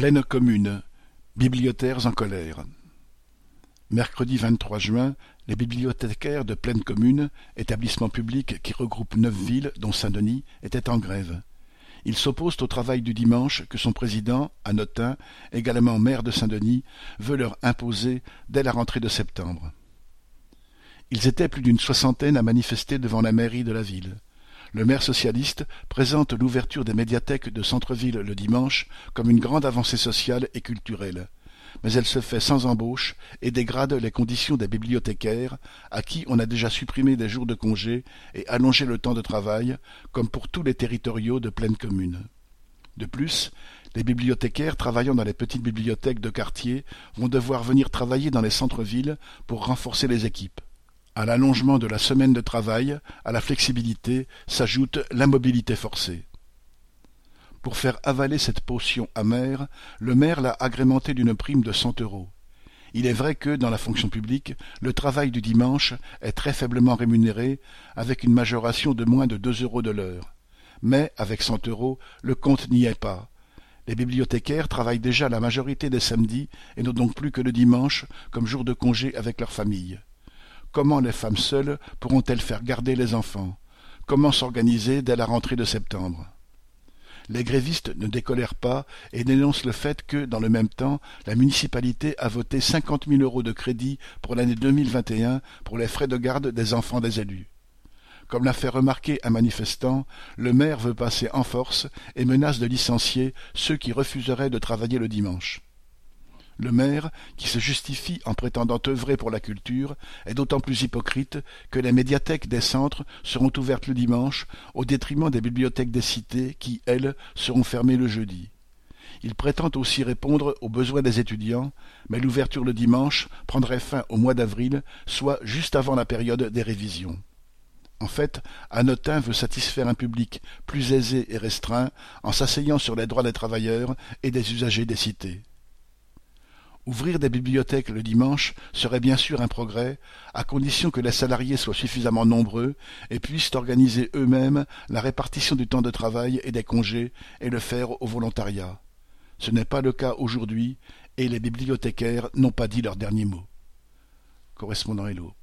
Pleine commune, bibliothaires en colère. Mercredi vingt-trois juin, les bibliothécaires de Pleine Commune, établissement public qui regroupe neuf villes, dont Saint-Denis, étaient en grève. Ils s'opposent au travail du dimanche que son président, Anotin, également maire de Saint-Denis, veut leur imposer dès la rentrée de septembre. Ils étaient plus d'une soixantaine à manifester devant la mairie de la ville. Le maire socialiste présente l'ouverture des médiathèques de centre-ville le dimanche comme une grande avancée sociale et culturelle. Mais elle se fait sans embauche et dégrade les conditions des bibliothécaires, à qui on a déjà supprimé des jours de congé et allongé le temps de travail, comme pour tous les territoriaux de pleine commune. De plus, les bibliothécaires travaillant dans les petites bibliothèques de quartier vont devoir venir travailler dans les centres-villes pour renforcer les équipes. À l'allongement de la semaine de travail, à la flexibilité, s'ajoute l'immobilité forcée. Pour faire avaler cette potion amère, le maire l'a agrémenté d'une prime de cent euros. Il est vrai que, dans la fonction publique, le travail du dimanche est très faiblement rémunéré, avec une majoration de moins de deux euros de l'heure. Mais, avec cent euros, le compte n'y est pas. Les bibliothécaires travaillent déjà la majorité des samedis et n'ont donc plus que le dimanche comme jour de congé avec leur famille. Comment les femmes seules pourront-elles faire garder les enfants? Comment s'organiser dès la rentrée de septembre? Les grévistes ne décolèrent pas et dénoncent le fait que, dans le même temps, la municipalité a voté cinquante mille euros de crédit pour l'année 2021 pour les frais de garde des enfants des élus. Comme l'a fait remarquer un manifestant, le maire veut passer en force et menace de licencier ceux qui refuseraient de travailler le dimanche. Le maire, qui se justifie en prétendant œuvrer pour la culture, est d'autant plus hypocrite que les médiathèques des centres seront ouvertes le dimanche au détriment des bibliothèques des cités qui, elles, seront fermées le jeudi. Il prétend aussi répondre aux besoins des étudiants, mais l'ouverture le dimanche prendrait fin au mois d'avril, soit juste avant la période des révisions. En fait, Anotin veut satisfaire un public plus aisé et restreint en s'asseyant sur les droits des travailleurs et des usagers des cités. Ouvrir des bibliothèques le dimanche serait bien sûr un progrès, à condition que les salariés soient suffisamment nombreux et puissent organiser eux-mêmes la répartition du temps de travail et des congés et le faire au volontariat. Ce n'est pas le cas aujourd'hui et les bibliothécaires n'ont pas dit leur dernier mot. Correspondant Hello.